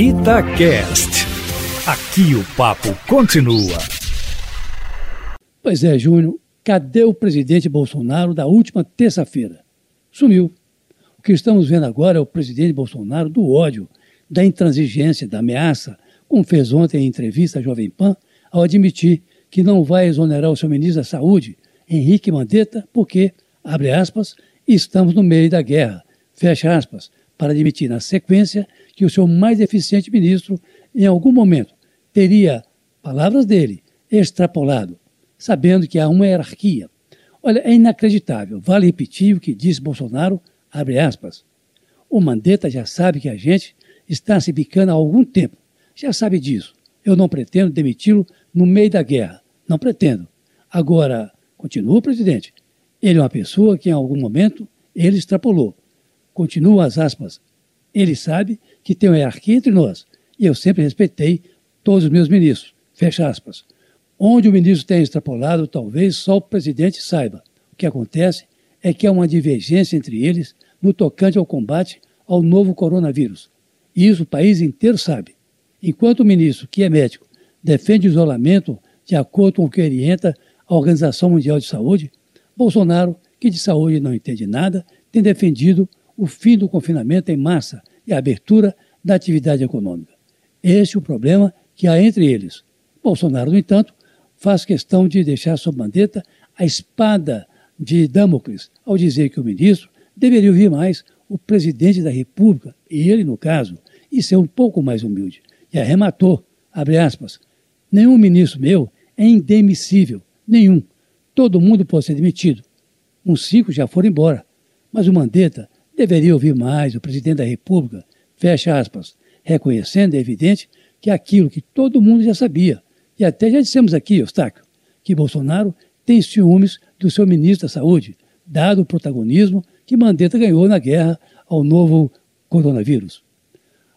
Itacast. Aqui o papo continua. Pois é, Júnior, cadê o presidente Bolsonaro da última terça-feira? Sumiu. O que estamos vendo agora é o presidente Bolsonaro do ódio, da intransigência, da ameaça, como fez ontem em entrevista à Jovem Pan, ao admitir que não vai exonerar o seu ministro da Saúde, Henrique Mandetta, porque, abre aspas, estamos no meio da guerra, fecha aspas, para admitir na sequência que o seu mais eficiente ministro, em algum momento, teria, palavras dele, extrapolado, sabendo que há uma hierarquia. Olha, é inacreditável. Vale repetir o que disse Bolsonaro, abre aspas. O Mandetta já sabe que a gente está se bicando há algum tempo. Já sabe disso. Eu não pretendo demiti-lo no meio da guerra. Não pretendo. Agora, continua o presidente. Ele é uma pessoa que em algum momento ele extrapolou. Continua as aspas. Ele sabe que tem uma hierarquia entre nós. E eu sempre respeitei todos os meus ministros. Fecha aspas. Onde o ministro tem extrapolado, talvez só o presidente saiba. O que acontece é que há uma divergência entre eles no tocante ao combate ao novo coronavírus. E isso o país inteiro sabe. Enquanto o ministro, que é médico, defende o isolamento de acordo com o que orienta a Organização Mundial de Saúde, Bolsonaro, que de saúde não entende nada, tem defendido o fim do confinamento em massa e a abertura da atividade econômica. Este é o problema que há entre eles. Bolsonaro, no entanto, faz questão de deixar sob mandeta a espada de Damocles ao dizer que o ministro deveria ouvir mais o presidente da República, e ele, no caso, e ser um pouco mais humilde. E arrematou, abre aspas, nenhum ministro meu é indemissível, nenhum. Todo mundo pode ser demitido. Uns cinco já foram embora. Mas o Mandetta deveria ouvir mais o presidente da República, fecha aspas, reconhecendo, é evidente, que aquilo que todo mundo já sabia, e até já dissemos aqui, Eustáquio, que Bolsonaro tem ciúmes do seu ministro da Saúde, dado o protagonismo que Mandetta ganhou na guerra ao novo coronavírus.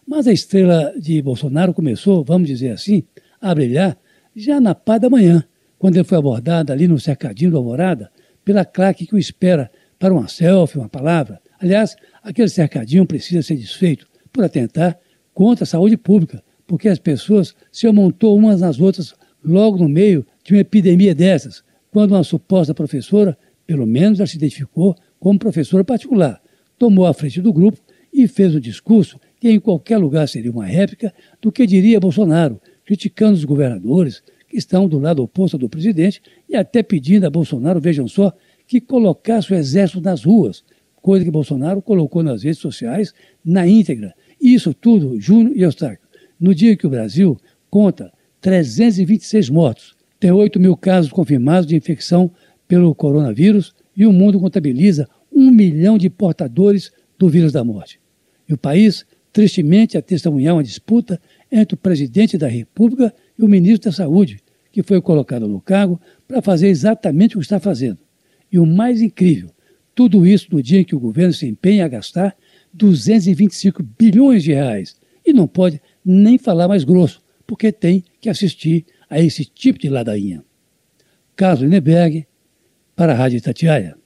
Mas a estrela de Bolsonaro começou, vamos dizer assim, a brilhar já na pá da manhã, quando ele foi abordado ali no cercadinho do Alvorada pela claque que o espera para uma selfie, uma palavra. Aliás, aquele cercadinho precisa ser desfeito por atentar contra a saúde pública, porque as pessoas se amontou umas nas outras logo no meio de uma epidemia dessas, quando uma suposta professora, pelo menos ela se identificou como professora particular, tomou a frente do grupo e fez o discurso que em qualquer lugar seria uma réplica do que diria Bolsonaro, criticando os governadores que estão do lado oposto do presidente e até pedindo a Bolsonaro, vejam só, que colocasse o exército nas ruas, coisa que Bolsonaro colocou nas redes sociais na íntegra. Isso tudo, Júnior e Eustáquio, no dia que o Brasil conta 326 mortos, tem 8 mil casos confirmados de infecção pelo coronavírus e o mundo contabiliza um milhão de portadores do vírus da morte. E o país, tristemente, a testemunhar uma disputa entre o presidente da República e o ministro da Saúde, que foi colocado no cargo para fazer exatamente o que está fazendo. E o mais incrível, tudo isso no dia em que o governo se empenha a gastar 225 bilhões de reais e não pode nem falar mais grosso, porque tem que assistir a esse tipo de ladainha. Carlos Neberg, para a Rádio Itatiaia.